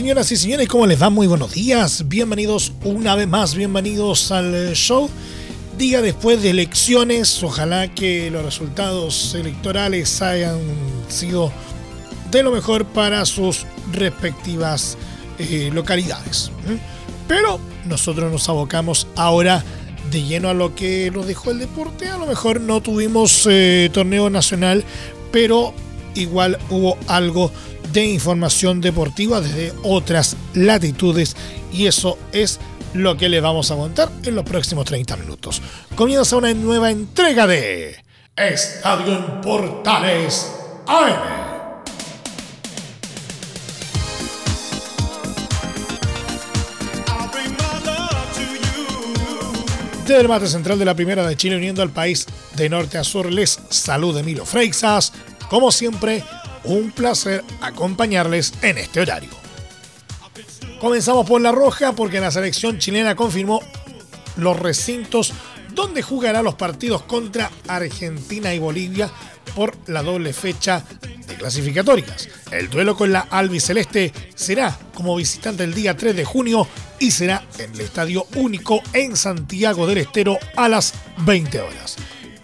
Señoras y señores, ¿cómo les va? Muy buenos días. Bienvenidos una vez más, bienvenidos al show. Día después de elecciones, ojalá que los resultados electorales hayan sido de lo mejor para sus respectivas eh, localidades. Pero nosotros nos abocamos ahora de lleno a lo que nos dejó el deporte. A lo mejor no tuvimos eh, torneo nacional, pero igual hubo algo de información deportiva desde otras latitudes y eso es lo que les vamos a contar en los próximos 30 minutos. Comienza una nueva entrega de Estadio Portales AM. Desde el mate central de la Primera de Chile uniendo al país de norte a sur les saluda Emilio Freixas. Como siempre, un placer acompañarles en este horario. Comenzamos por la roja porque la selección chilena confirmó los recintos donde jugará los partidos contra Argentina y Bolivia por la doble fecha de clasificatorias. El duelo con la albiceleste será como visitante el día 3 de junio y será en el Estadio Único en Santiago del Estero a las 20 horas.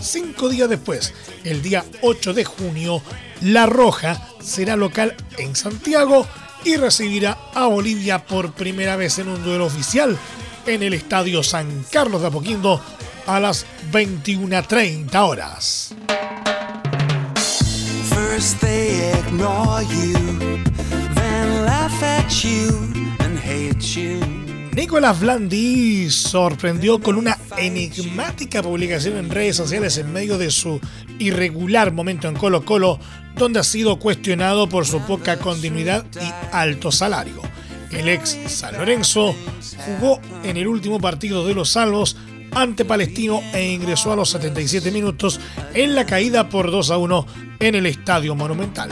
Cinco días después, el día 8 de junio, La Roja será local en Santiago y recibirá a Bolivia por primera vez en un duelo oficial en el Estadio San Carlos de Apoquindo a las 21.30 horas. Nicolás Blandi sorprendió con una enigmática publicación en redes sociales en medio de su irregular momento en Colo Colo, donde ha sido cuestionado por su poca continuidad y alto salario. El ex San Lorenzo jugó en el último partido de los Salvos ante Palestino e ingresó a los 77 minutos en la caída por 2 a 1 en el Estadio Monumental.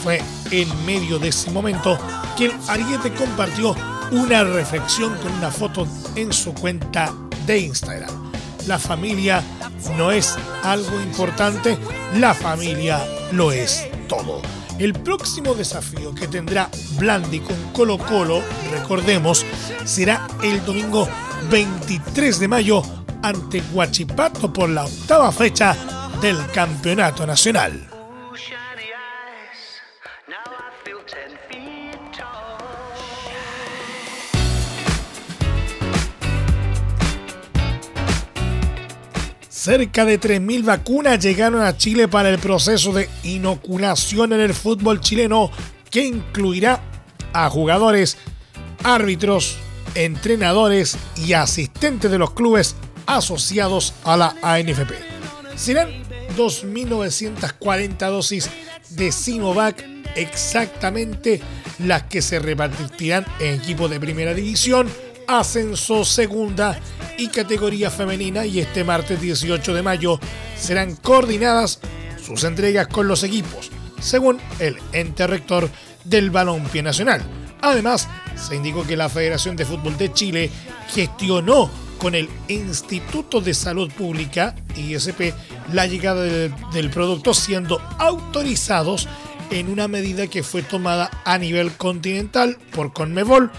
Fue en medio de ese momento que el Ariete compartió una reflexión con una foto en su cuenta de Instagram. La familia no es algo importante, la familia lo es todo. El próximo desafío que tendrá Blandi con Colo Colo, recordemos, será el domingo 23 de mayo ante Guachipato por la octava fecha del Campeonato Nacional. Cerca de 3.000 vacunas llegaron a Chile para el proceso de inoculación en el fútbol chileno que incluirá a jugadores, árbitros, entrenadores y asistentes de los clubes asociados a la ANFP. Serán 2.940 dosis de Sinovac exactamente las que se repartirán en equipos de primera división, ascenso segunda y categoría femenina y este martes 18 de mayo serán coordinadas sus entregas con los equipos, según el ente rector del Balompié Nacional. Además, se indicó que la Federación de Fútbol de Chile gestionó con el Instituto de Salud Pública, ISP, la llegada del, del producto siendo autorizados en una medida que fue tomada a nivel continental por Conmebol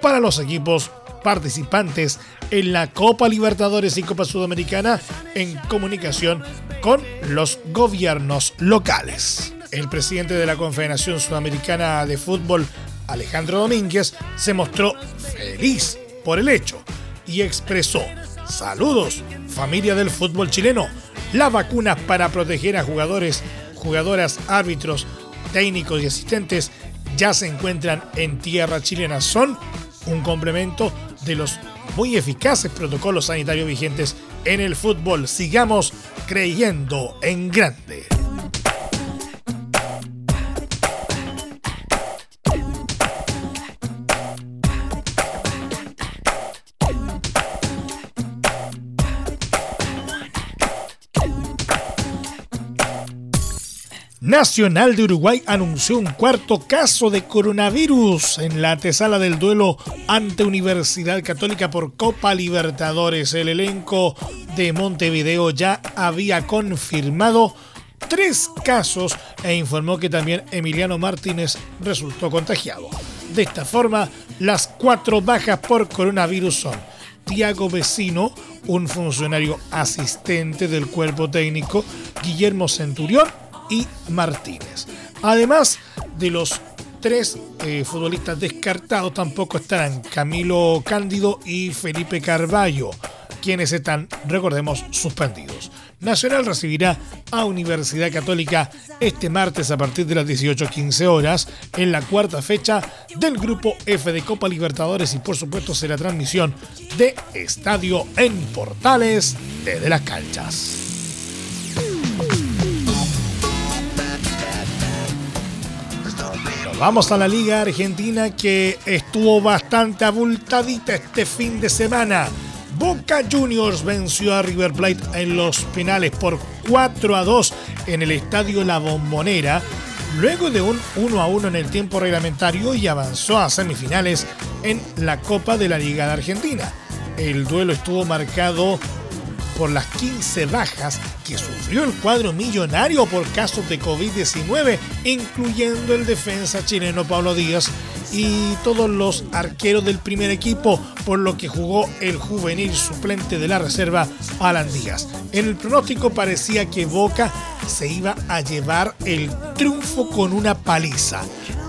para los equipos participantes en la Copa Libertadores y Copa Sudamericana en comunicación con los gobiernos locales. El presidente de la Confederación Sudamericana de Fútbol, Alejandro Domínguez, se mostró feliz por el hecho y expresó, saludos, familia del fútbol chileno, las vacunas para proteger a jugadores, jugadoras, árbitros, técnicos y asistentes ya se encuentran en tierra chilena. Son un complemento de los muy eficaces protocolos sanitarios vigentes en el fútbol. Sigamos creyendo en grande. Nacional de Uruguay anunció un cuarto caso de coronavirus en la antesala del duelo ante Universidad Católica por Copa Libertadores. El elenco de Montevideo ya había confirmado tres casos e informó que también Emiliano Martínez resultó contagiado. De esta forma, las cuatro bajas por coronavirus son Tiago Vecino, un funcionario asistente del cuerpo técnico, Guillermo Centurión y Martínez. Además de los tres eh, futbolistas descartados, tampoco estarán Camilo Cándido y Felipe Carballo, quienes están, recordemos, suspendidos. Nacional recibirá a Universidad Católica este martes a partir de las 18.15 horas en la cuarta fecha del Grupo F de Copa Libertadores y por supuesto será transmisión de Estadio en Portales desde las canchas. Vamos a la Liga Argentina que estuvo bastante abultadita este fin de semana. Boca Juniors venció a River Plate en los penales por 4 a 2 en el estadio La Bombonera, luego de un 1 a 1 en el tiempo reglamentario y avanzó a semifinales en la Copa de la Liga de Argentina. El duelo estuvo marcado por las 15 bajas que sufrió el cuadro millonario por casos de COVID-19, incluyendo el defensa chileno Pablo Díaz y todos los arqueros del primer equipo, por lo que jugó el juvenil suplente de la reserva Alan Díaz. En el pronóstico parecía que Boca se iba a llevar el triunfo con una paliza,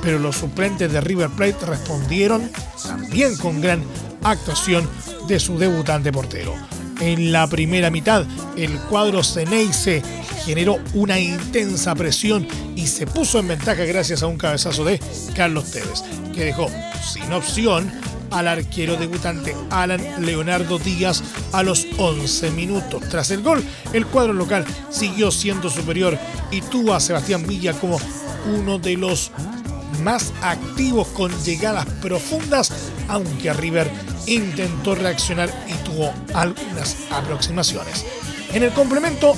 pero los suplentes de River Plate respondieron también con gran actuación de su debutante portero. En la primera mitad, el cuadro Ceneice generó una intensa presión y se puso en ventaja gracias a un cabezazo de Carlos Tevez, que dejó sin opción al arquero debutante Alan Leonardo Díaz a los 11 minutos. Tras el gol, el cuadro local siguió siendo superior y tuvo a Sebastián Villa como uno de los más activos con llegadas profundas, aunque River intentó reaccionar y tuvo algunas aproximaciones. En el complemento,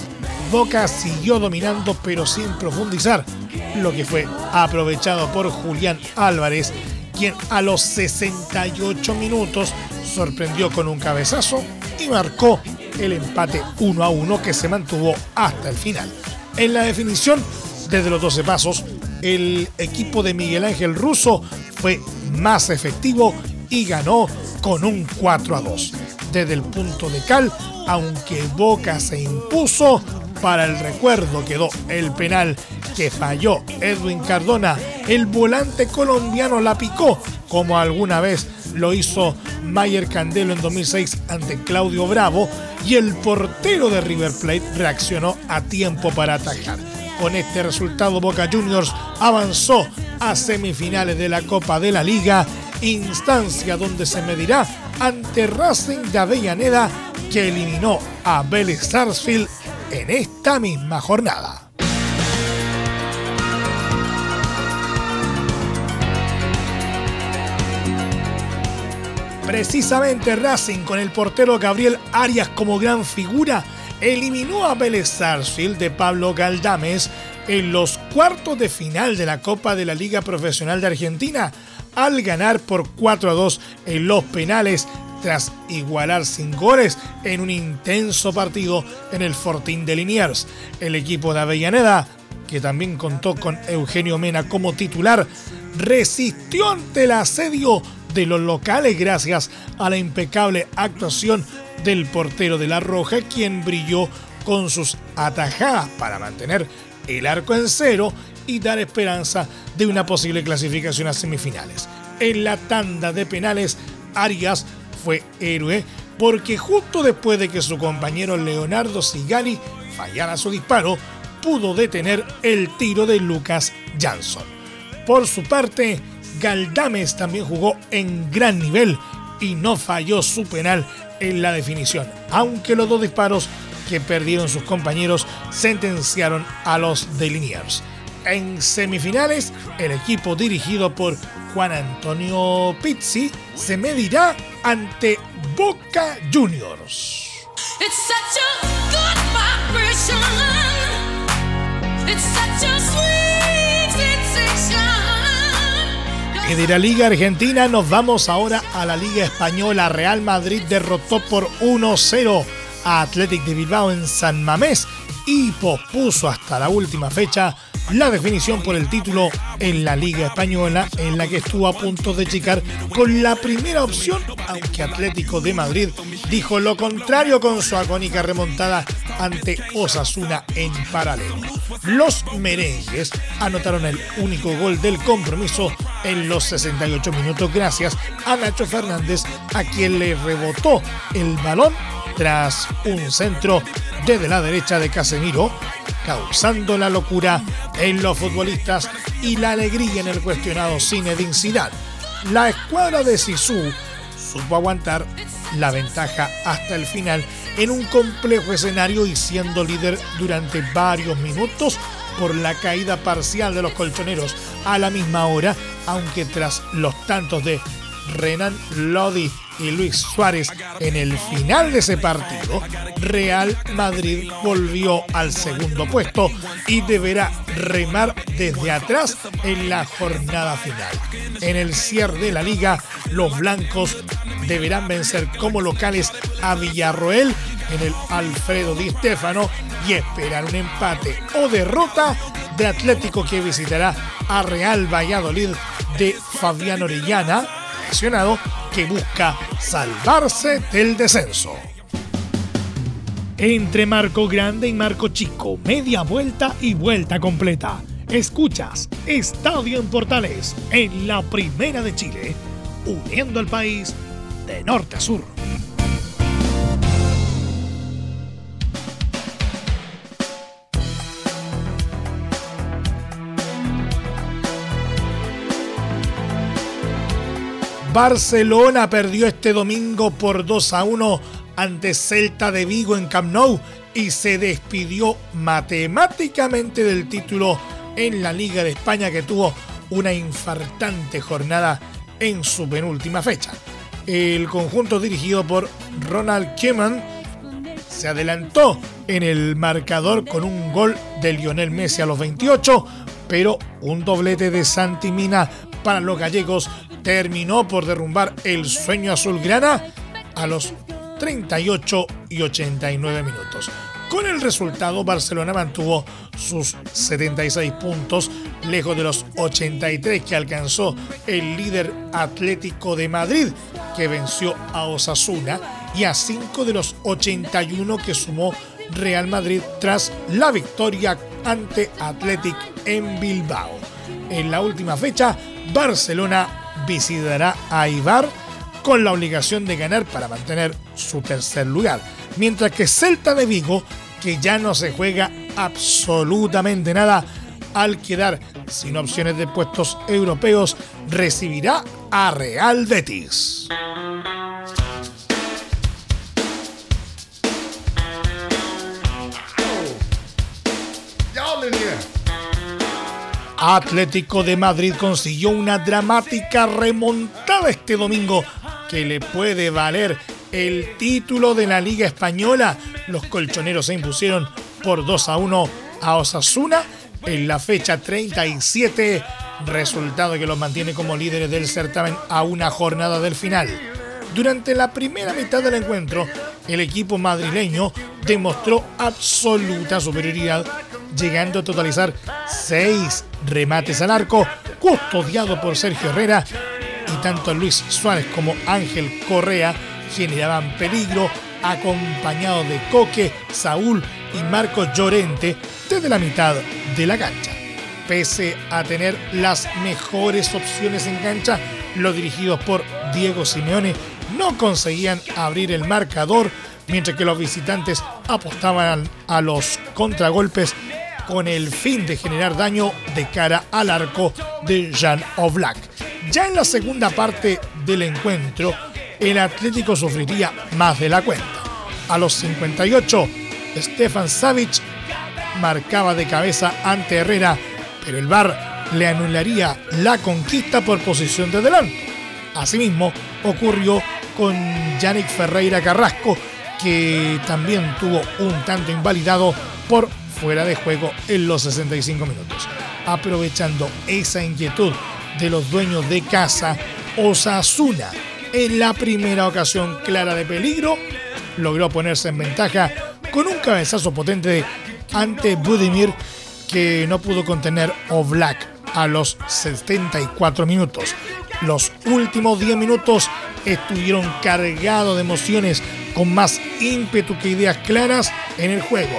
Boca siguió dominando pero sin profundizar, lo que fue aprovechado por Julián Álvarez, quien a los 68 minutos sorprendió con un cabezazo y marcó el empate 1 a 1 que se mantuvo hasta el final. En la definición, desde los 12 pasos, el equipo de Miguel Ángel Russo fue más efectivo y ganó con un 4 a 2. Desde el punto de cal, aunque Boca se impuso, para el recuerdo quedó el penal que falló Edwin Cardona. El volante colombiano la picó, como alguna vez lo hizo Mayer Candelo en 2006 ante Claudio Bravo, y el portero de River Plate reaccionó a tiempo para atajar. Con este resultado, Boca Juniors avanzó a semifinales de la Copa de la Liga instancia donde se medirá ante Racing de Avellaneda que eliminó a Vélez Sarsfield en esta misma jornada. Precisamente Racing con el portero Gabriel Arias como gran figura eliminó a Vélez Sarsfield de Pablo Galdames en los cuartos de final de la Copa de la Liga Profesional de Argentina al ganar por 4 a 2 en los penales tras igualar sin goles en un intenso partido en el Fortín de Liniers. El equipo de Avellaneda, que también contó con Eugenio Mena como titular, resistió ante el asedio de los locales gracias a la impecable actuación del portero de La Roja, quien brilló con sus atajadas para mantener el arco en cero y dar esperanza de una posible clasificación a semifinales. En la tanda de penales, Arias fue héroe porque justo después de que su compañero Leonardo Sigali fallara su disparo, pudo detener el tiro de Lucas Jansson. Por su parte, Galdames también jugó en gran nivel y no falló su penal en la definición, aunque los dos disparos que perdieron sus compañeros sentenciaron a los de Liniers. En semifinales, el equipo dirigido por Juan Antonio Pizzi se medirá ante Boca Juniors. Y de la Liga Argentina nos vamos ahora a la Liga Española. Real Madrid derrotó por 1-0 a Athletic de Bilbao en San Mamés y pospuso hasta la última fecha la definición por el título en la Liga Española, en la que estuvo a punto de chicar con la primera opción, aunque Atlético de Madrid dijo lo contrario con su agónica remontada ante Osasuna en paralelo. Los merengues anotaron el único gol del compromiso en los 68 minutos gracias a Nacho Fernández, a quien le rebotó el balón tras un centro desde la derecha de Casemiro, causando la locura en los futbolistas y la alegría en el cuestionado Zinedine Zidane. La escuadra de Sisu supo aguantar la ventaja hasta el final en un complejo escenario y siendo líder durante varios minutos por la caída parcial de los colchoneros a la misma hora, aunque tras los tantos de Renan Lodi y Luis Suárez en el final de ese partido, Real Madrid volvió al segundo puesto y deberá remar desde atrás en la jornada final. En el cierre de la liga, los blancos deberán vencer como locales a Villarroel en el Alfredo Di Stefano y esperar un empate o derrota de Atlético que visitará a Real Valladolid de Fabián Orellana que busca salvarse del descenso. Entre Marco Grande y Marco Chico, media vuelta y vuelta completa. Escuchas Estadio en Portales en la Primera de Chile, uniendo al país de norte a sur. Barcelona perdió este domingo por 2 a 1 ante Celta de Vigo en Camp Nou y se despidió matemáticamente del título en la Liga de España que tuvo una infartante jornada en su penúltima fecha. El conjunto dirigido por Ronald Koeman se adelantó en el marcador con un gol de Lionel Messi a los 28, pero un doblete de Santi Mina para los gallegos terminó por derrumbar el sueño azulgrana a los 38 y 89 minutos. Con el resultado, Barcelona mantuvo sus 76 puntos, lejos de los 83 que alcanzó el líder Atlético de Madrid, que venció a Osasuna, y a 5 de los 81 que sumó Real Madrid tras la victoria ante Athletic en Bilbao. En la última fecha, Barcelona visitará a Ibar con la obligación de ganar para mantener su tercer lugar. Mientras que Celta de Vigo, que ya no se juega absolutamente nada al quedar sin opciones de puestos europeos, recibirá a Real Betis. Atlético de Madrid consiguió una dramática remontada este domingo que le puede valer el título de la Liga Española. Los colchoneros se impusieron por 2 a 1 a Osasuna en la fecha 37, resultado que los mantiene como líderes del certamen a una jornada del final. Durante la primera mitad del encuentro, el equipo madrileño demostró absoluta superioridad llegando a totalizar seis remates al arco, custodiado por Sergio Herrera y tanto Luis Suárez como Ángel Correa generaban peligro acompañados de Coque, Saúl y Marcos Llorente desde la mitad de la cancha. Pese a tener las mejores opciones en cancha, los dirigidos por Diego Simeone no conseguían abrir el marcador, mientras que los visitantes apostaban a los contragolpes con el fin de generar daño de cara al arco de Jan Oblak. Ya en la segunda parte del encuentro, el Atlético sufriría más de la cuenta. A los 58, Stefan Savic marcaba de cabeza ante Herrera, pero el VAR le anularía la conquista por posición de delante. Asimismo, ocurrió con Yannick Ferreira Carrasco, que también tuvo un tanto invalidado por fuera de juego en los 65 minutos. Aprovechando esa inquietud de los dueños de casa, Osasuna, en la primera ocasión clara de peligro, logró ponerse en ventaja con un cabezazo potente ante Budimir que no pudo contener Oblak a los 74 minutos. Los últimos 10 minutos estuvieron cargados de emociones con más ímpetu que ideas claras en el juego.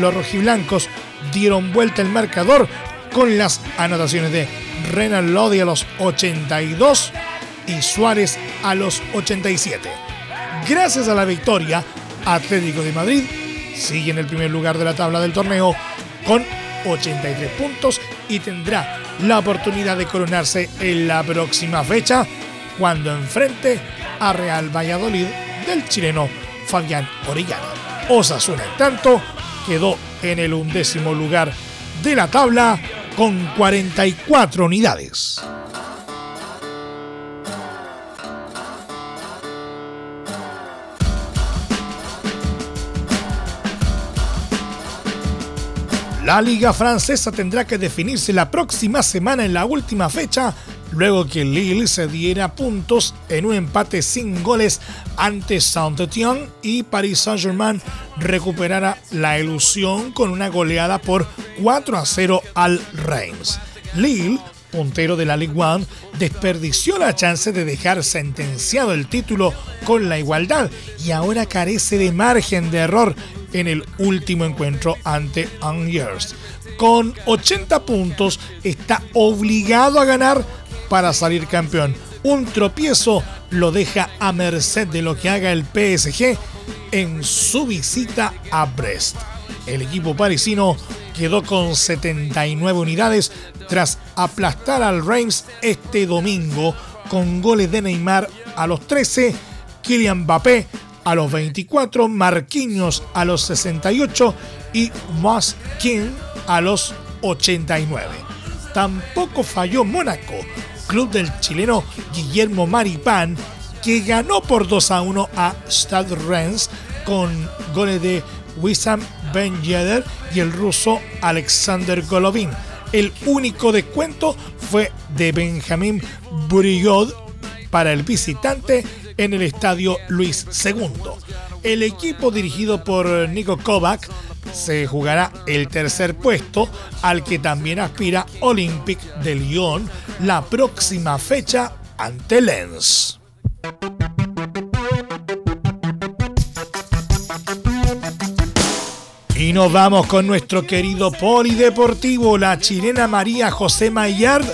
Los rojiblancos dieron vuelta el marcador con las anotaciones de Renan Lodi a los 82 y Suárez a los 87. Gracias a la victoria, Atlético de Madrid sigue en el primer lugar de la tabla del torneo con 83 puntos y tendrá la oportunidad de coronarse en la próxima fecha cuando enfrente a Real Valladolid del chileno Fabián Orellana. Osasuna, en tanto, quedó en el undécimo lugar de la tabla con 44 unidades. La liga francesa tendrá que definirse la próxima semana en la última fecha, luego que Lille se diera puntos en un empate sin goles ante Saint-Étienne y Paris Saint-Germain recuperara la ilusión con una goleada por 4 a 0 al Reims. Lille puntero de la Ligue 1, desperdició la chance de dejar sentenciado el título con la igualdad y ahora carece de margen de error en el último encuentro ante Angers. Con 80 puntos está obligado a ganar para salir campeón. Un tropiezo lo deja a merced de lo que haga el PSG en su visita a Brest. El equipo parisino quedó con 79 unidades tras aplastar al Reims este domingo con goles de Neymar a los 13, Kylian Mbappé a los 24, Marquinhos a los 68 y Moss King a los 89. Tampoco falló Mónaco, club del chileno Guillermo Maripán, que ganó por 2 a 1 a Stade Reims con goles de Wissam Ben Yedder y el ruso Alexander Golovin. El único descuento fue de Benjamín Burigod para el visitante en el estadio Luis II. El equipo dirigido por Nico Kovac se jugará el tercer puesto al que también aspira Olympic de Lyon la próxima fecha ante Lens. Y nos vamos con nuestro querido polideportivo. La chilena María José Maillard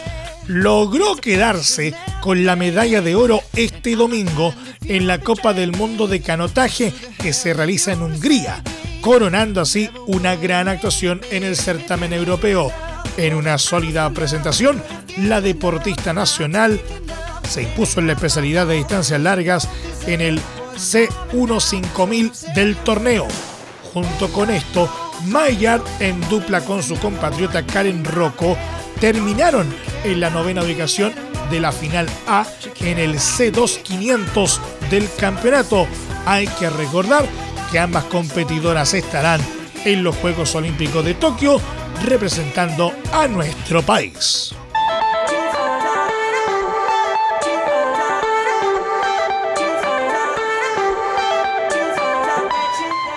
logró quedarse con la medalla de oro este domingo en la Copa del Mundo de Canotaje que se realiza en Hungría, coronando así una gran actuación en el certamen europeo. En una sólida presentación, la deportista nacional se impuso en la especialidad de distancias largas en el C1 del torneo Junto con esto, Maillard, en dupla con su compatriota Karen Rocco, terminaron en la novena ubicación de la final A en el C2 500 del campeonato. Hay que recordar que ambas competidoras estarán en los Juegos Olímpicos de Tokio representando a nuestro país.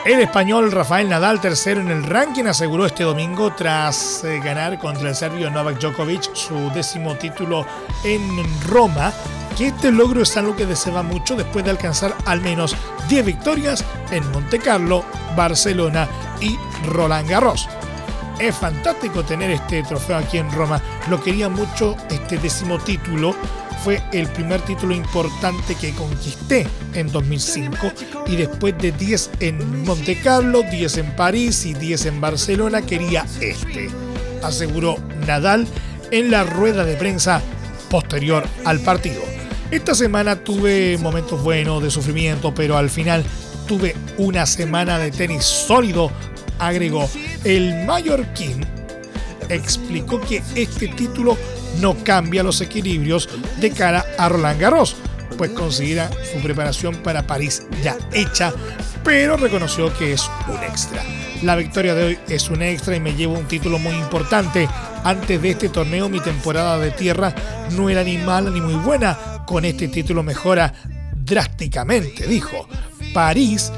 El español Rafael Nadal, tercero en el ranking, aseguró este domingo tras eh, ganar contra el serbio Novak Djokovic su décimo título en Roma, que este logro es algo que deseaba mucho después de alcanzar al menos 10 victorias en Monte Carlo, Barcelona y Roland Garros. Es fantástico tener este trofeo aquí en Roma. Lo quería mucho este décimo título fue el primer título importante que conquisté en 2005 y después de 10 en Monte Carlo, 10 en París y 10 en Barcelona quería este, aseguró Nadal en la rueda de prensa posterior al partido. Esta semana tuve momentos buenos de sufrimiento, pero al final tuve una semana de tenis sólido, agregó el mallorquín explicó que este título no cambia los equilibrios de cara a Roland Garros, pues considera su preparación para París ya hecha, pero reconoció que es un extra. La victoria de hoy es un extra y me llevo un título muy importante. Antes de este torneo mi temporada de tierra no era ni mala ni muy buena. Con este título mejora drásticamente, dijo. París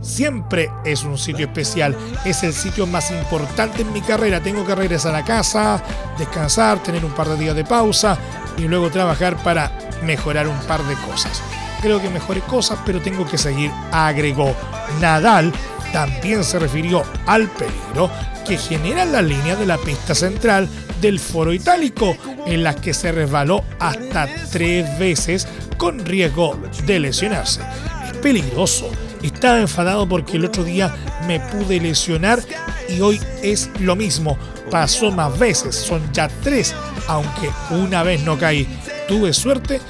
siempre es un sitio especial. Es el sitio más importante en mi carrera. Tengo que regresar a casa, descansar, tener un par de días de pausa y luego trabajar para mejorar un par de cosas. Creo que mejore cosas, pero tengo que seguir, agregó. Nadal también se refirió al peligro que genera la línea de la pista central del foro itálico, en la que se resbaló hasta tres veces con riesgo de lesionarse. Es peligroso. Estaba enfadado porque el otro día me pude lesionar y hoy es lo mismo. Pasó más veces, son ya tres, aunque una vez no caí. Tuve suerte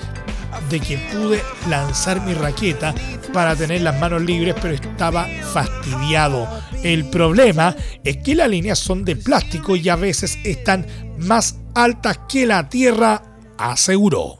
de que pude lanzar mi raqueta para tener las manos libres, pero estaba fastidiado. El problema es que las líneas son de plástico y a veces están más altas que la tierra, aseguró.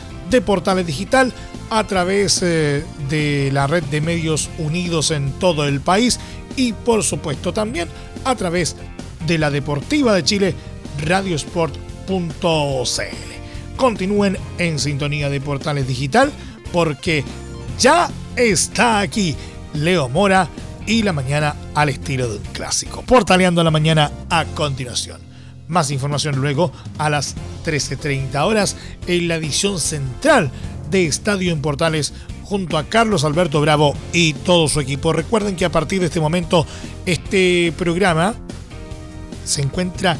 de Portales Digital, a través eh, de la red de medios unidos en todo el país y por supuesto también a través de la Deportiva de Chile, radiosport.cl. Continúen en sintonía de Portales Digital porque ya está aquí Leo Mora y la mañana al estilo de un clásico. Portaleando la mañana a continuación. Más información luego a las 13.30 horas en la edición central de Estadio en Portales junto a Carlos Alberto Bravo y todo su equipo. Recuerden que a partir de este momento este programa se encuentra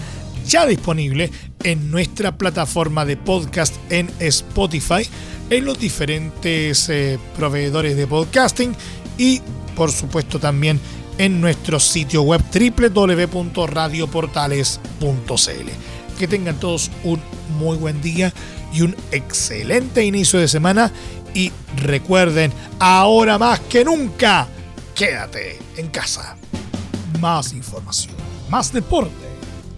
ya disponible en nuestra plataforma de podcast en Spotify en los diferentes eh, proveedores de podcasting y por supuesto también en nuestro sitio web www.radioportales.cl. Que tengan todos un muy buen día y un excelente inicio de semana y recuerden, ahora más que nunca, quédate en casa. Más información, más deporte.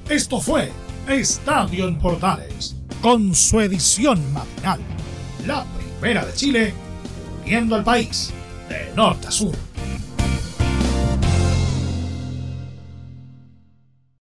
Esto fue Estadio en Portales, con su edición matinal la primera de Chile, uniendo al país de norte a sur.